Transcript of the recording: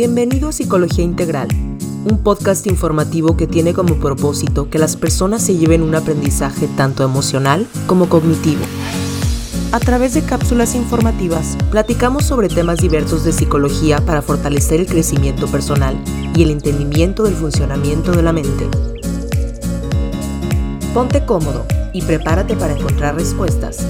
Bienvenido a Psicología Integral, un podcast informativo que tiene como propósito que las personas se lleven un aprendizaje tanto emocional como cognitivo. A través de cápsulas informativas, platicamos sobre temas diversos de psicología para fortalecer el crecimiento personal y el entendimiento del funcionamiento de la mente. Ponte cómodo y prepárate para encontrar respuestas